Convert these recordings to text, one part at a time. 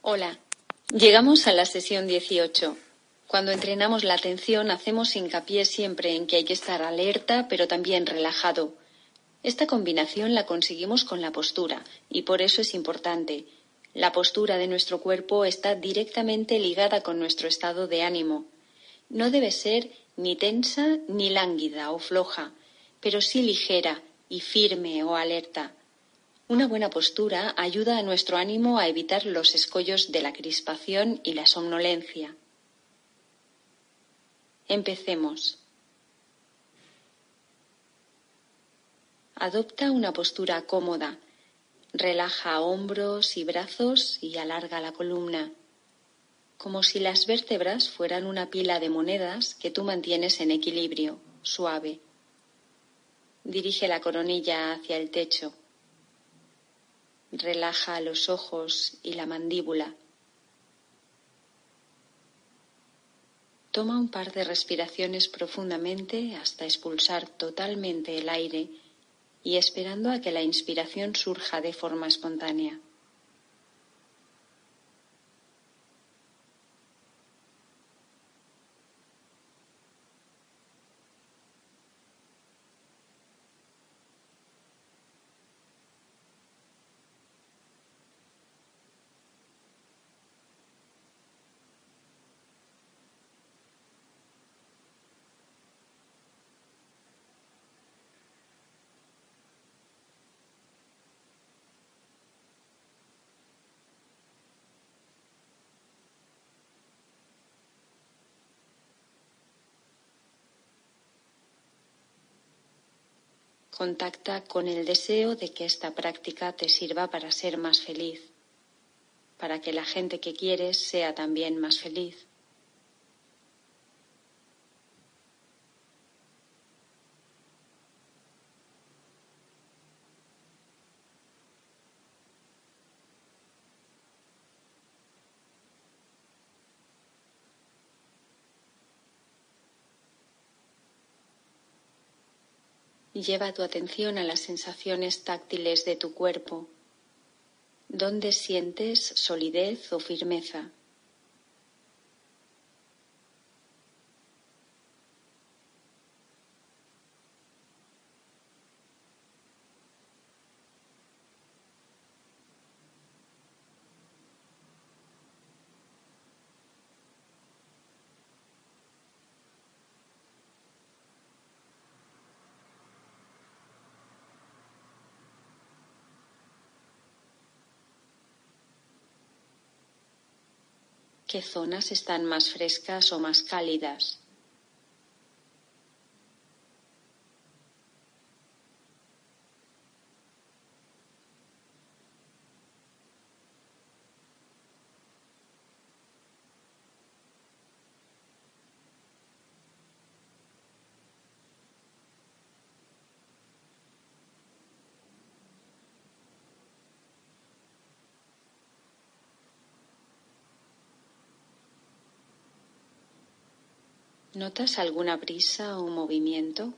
Hola, llegamos a la sesión 18. Cuando entrenamos la atención hacemos hincapié siempre en que hay que estar alerta pero también relajado. Esta combinación la conseguimos con la postura y por eso es importante. La postura de nuestro cuerpo está directamente ligada con nuestro estado de ánimo. No debe ser ni tensa ni lánguida o floja, pero sí ligera y firme o alerta. Una buena postura ayuda a nuestro ánimo a evitar los escollos de la crispación y la somnolencia. Empecemos. Adopta una postura cómoda. Relaja hombros y brazos y alarga la columna, como si las vértebras fueran una pila de monedas que tú mantienes en equilibrio, suave. Dirige la coronilla hacia el techo. Relaja los ojos y la mandíbula. Toma un par de respiraciones profundamente hasta expulsar totalmente el aire y esperando a que la inspiración surja de forma espontánea. Contacta con el deseo de que esta práctica te sirva para ser más feliz, para que la gente que quieres sea también más feliz. Lleva tu atención a las sensaciones táctiles de tu cuerpo. ¿Dónde sientes solidez o firmeza? Qué zonas están más frescas o más cálidas. ¿Notas alguna brisa o movimiento?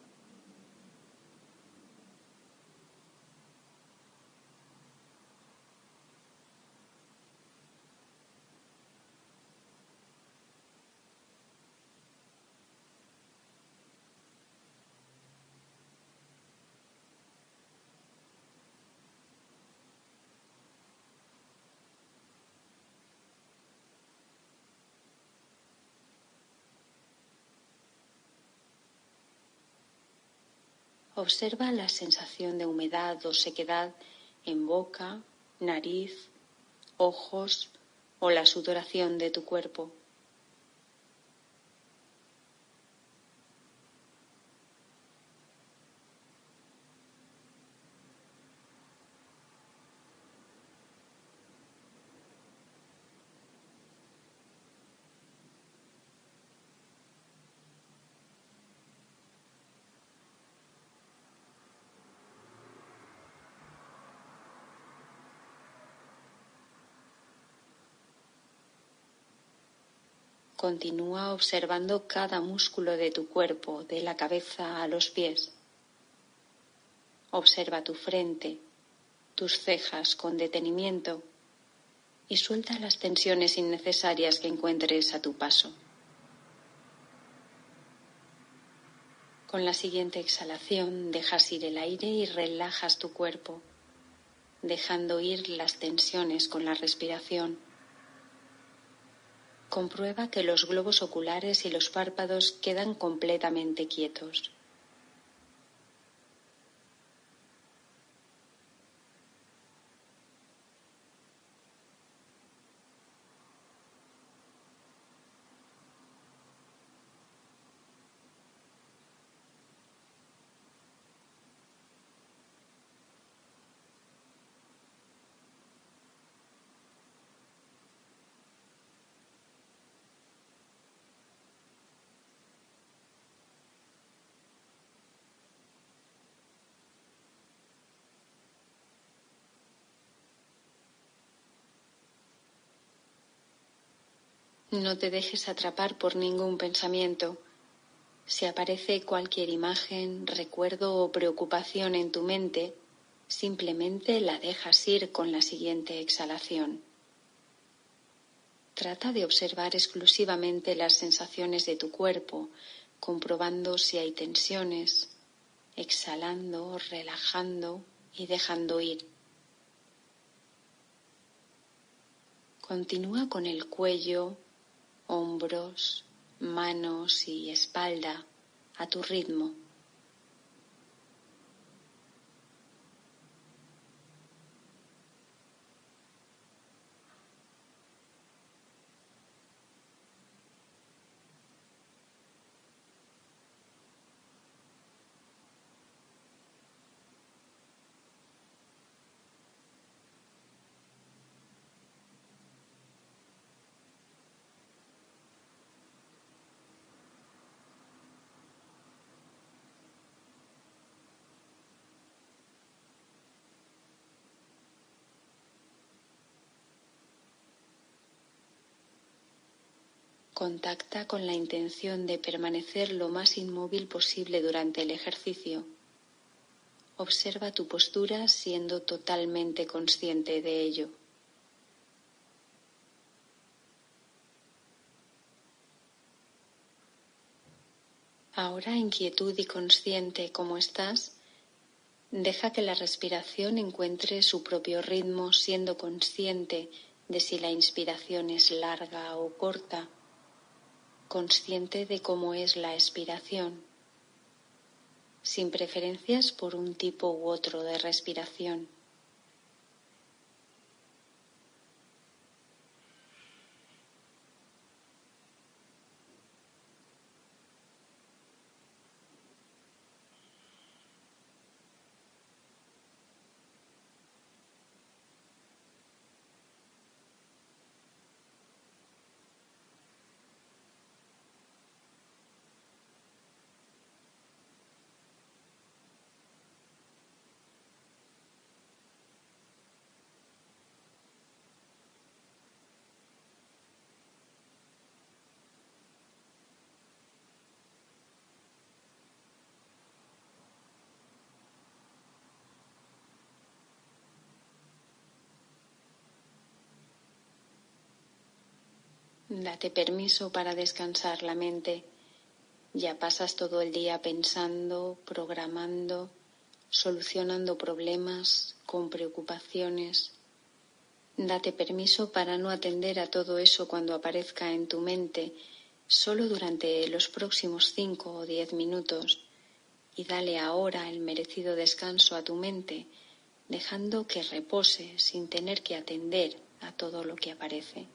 Observa la sensación de humedad o sequedad en boca, nariz, ojos o la sudoración de tu cuerpo. Continúa observando cada músculo de tu cuerpo, de la cabeza a los pies. Observa tu frente, tus cejas con detenimiento y suelta las tensiones innecesarias que encuentres a tu paso. Con la siguiente exhalación dejas ir el aire y relajas tu cuerpo, dejando ir las tensiones con la respiración. Comprueba que los globos oculares y los párpados quedan completamente quietos. No te dejes atrapar por ningún pensamiento. Si aparece cualquier imagen, recuerdo o preocupación en tu mente, simplemente la dejas ir con la siguiente exhalación. Trata de observar exclusivamente las sensaciones de tu cuerpo, comprobando si hay tensiones, exhalando, relajando y dejando ir. Continúa con el cuello, hombros, manos y espalda a tu ritmo. Contacta con la intención de permanecer lo más inmóvil posible durante el ejercicio. Observa tu postura siendo totalmente consciente de ello. Ahora, inquietud y consciente como estás, deja que la respiración encuentre su propio ritmo siendo consciente de si la inspiración es larga o corta consciente de cómo es la expiración, sin preferencias por un tipo u otro de respiración. Date permiso para descansar la mente. Ya pasas todo el día pensando, programando, solucionando problemas, con preocupaciones. Date permiso para no atender a todo eso cuando aparezca en tu mente, solo durante los próximos cinco o diez minutos, y dale ahora el merecido descanso a tu mente, dejando que repose sin tener que atender a todo lo que aparece.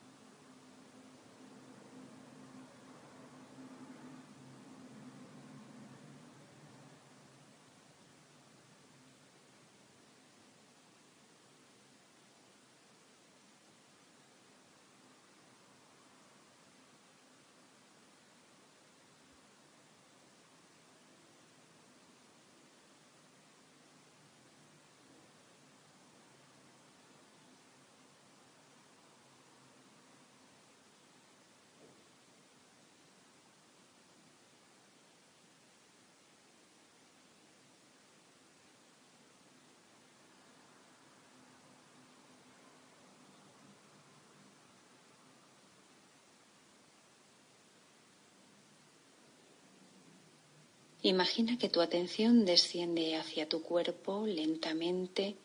Imagina que tu atención desciende hacia tu cuerpo lentamente,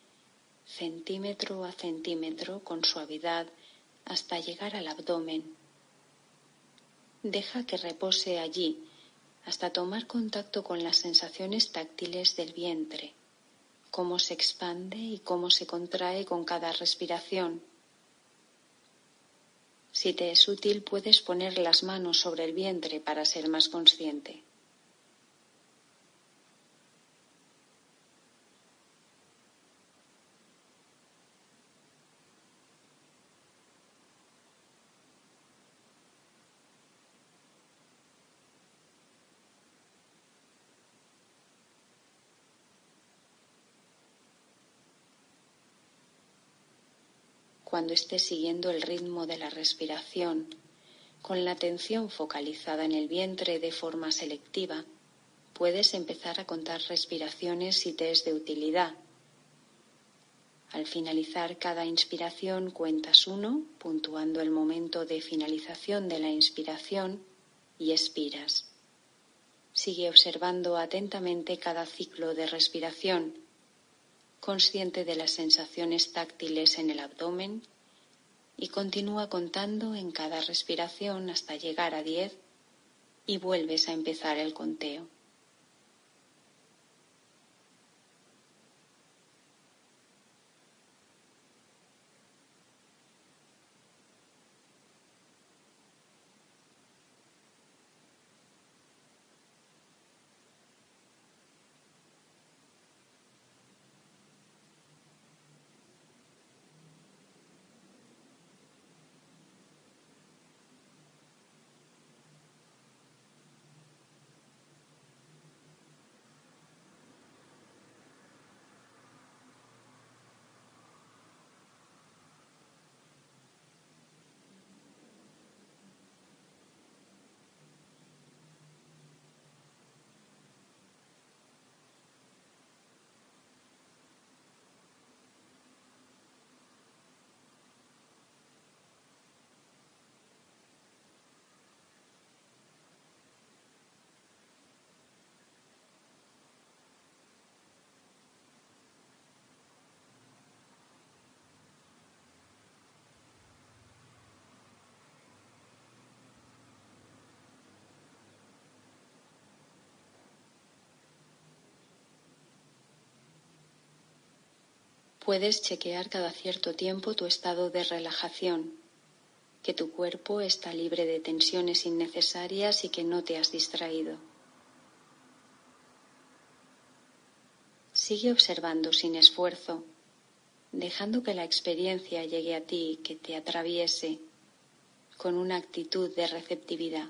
centímetro a centímetro, con suavidad, hasta llegar al abdomen. Deja que repose allí hasta tomar contacto con las sensaciones táctiles del vientre, cómo se expande y cómo se contrae con cada respiración. Si te es útil, puedes poner las manos sobre el vientre para ser más consciente. Cuando estés siguiendo el ritmo de la respiración, con la atención focalizada en el vientre de forma selectiva, puedes empezar a contar respiraciones si te es de utilidad. Al finalizar cada inspiración cuentas uno, puntuando el momento de finalización de la inspiración y expiras. Sigue observando atentamente cada ciclo de respiración consciente de las sensaciones táctiles en el abdomen y continúa contando en cada respiración hasta llegar a diez y vuelves a empezar el conteo. Puedes chequear cada cierto tiempo tu estado de relajación, que tu cuerpo está libre de tensiones innecesarias y que no te has distraído. Sigue observando sin esfuerzo, dejando que la experiencia llegue a ti, que te atraviese con una actitud de receptividad.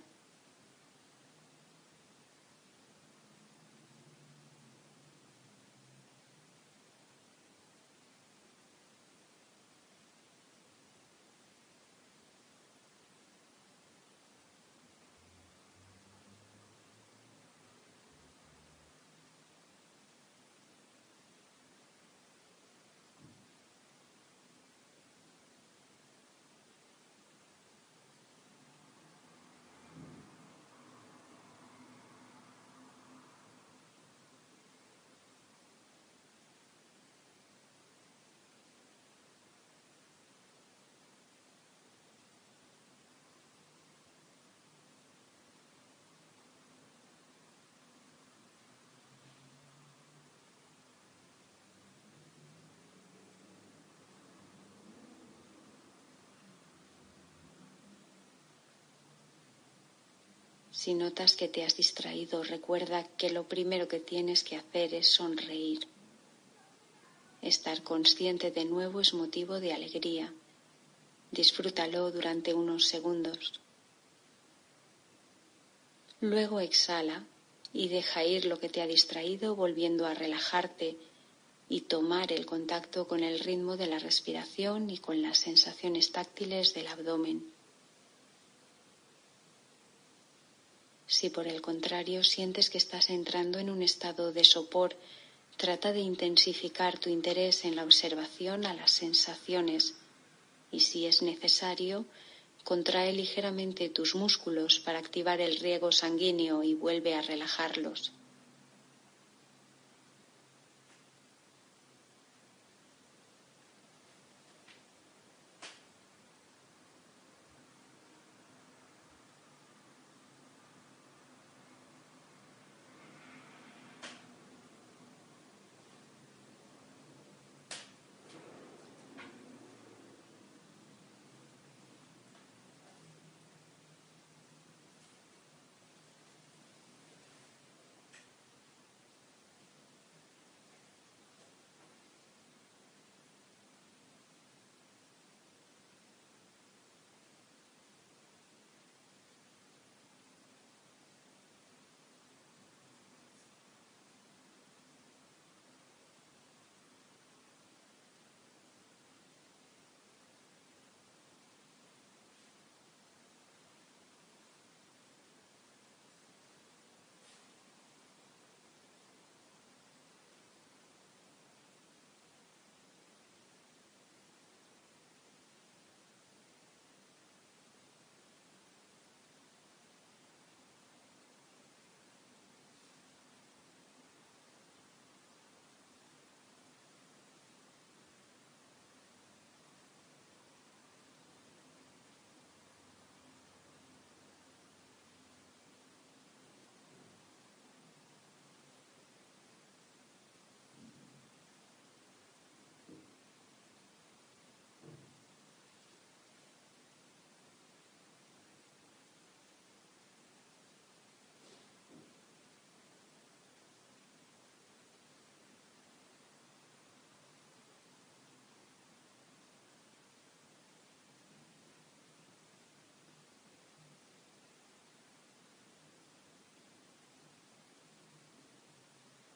Si notas que te has distraído, recuerda que lo primero que tienes que hacer es sonreír. Estar consciente de nuevo es motivo de alegría. Disfrútalo durante unos segundos. Luego exhala y deja ir lo que te ha distraído volviendo a relajarte y tomar el contacto con el ritmo de la respiración y con las sensaciones táctiles del abdomen. Si por el contrario sientes que estás entrando en un estado de sopor, trata de intensificar tu interés en la observación a las sensaciones y si es necesario, contrae ligeramente tus músculos para activar el riego sanguíneo y vuelve a relajarlos.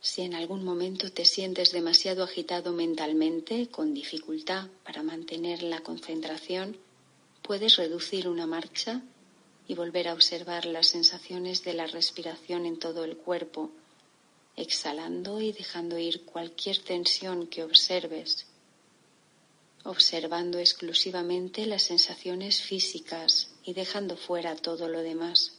Si en algún momento te sientes demasiado agitado mentalmente, con dificultad para mantener la concentración, puedes reducir una marcha y volver a observar las sensaciones de la respiración en todo el cuerpo, exhalando y dejando ir cualquier tensión que observes, observando exclusivamente las sensaciones físicas y dejando fuera todo lo demás.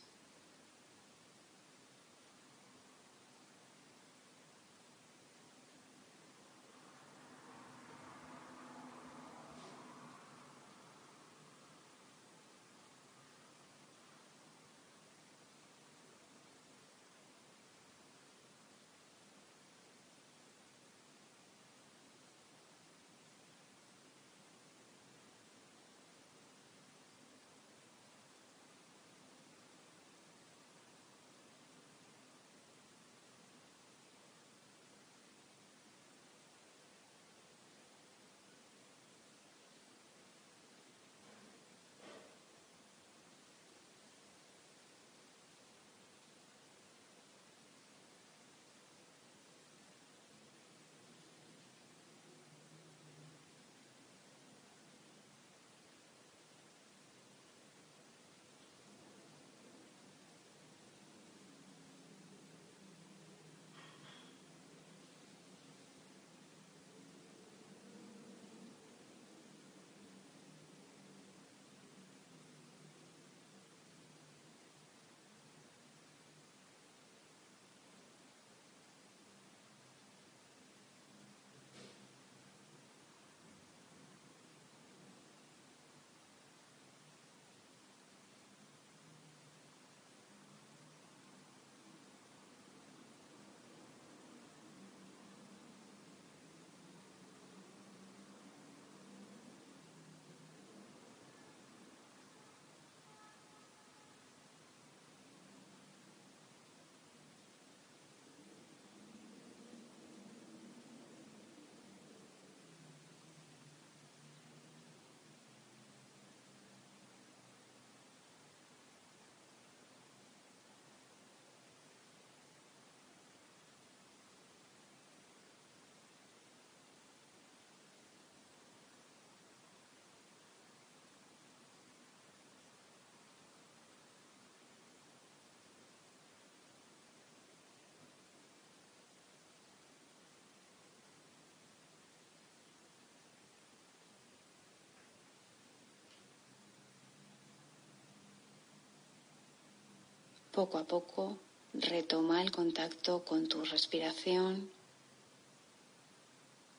Poco a poco retoma el contacto con tu respiración,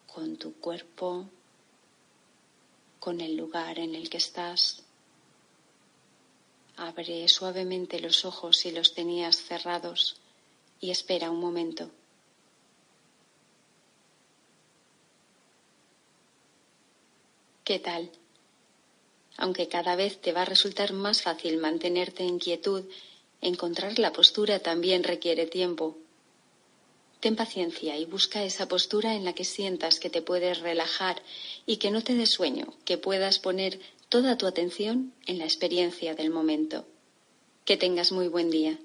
con tu cuerpo, con el lugar en el que estás. Abre suavemente los ojos si los tenías cerrados y espera un momento. ¿Qué tal? Aunque cada vez te va a resultar más fácil mantenerte en quietud Encontrar la postura también requiere tiempo. Ten paciencia y busca esa postura en la que sientas que te puedes relajar y que no te dé sueño, que puedas poner toda tu atención en la experiencia del momento. Que tengas muy buen día.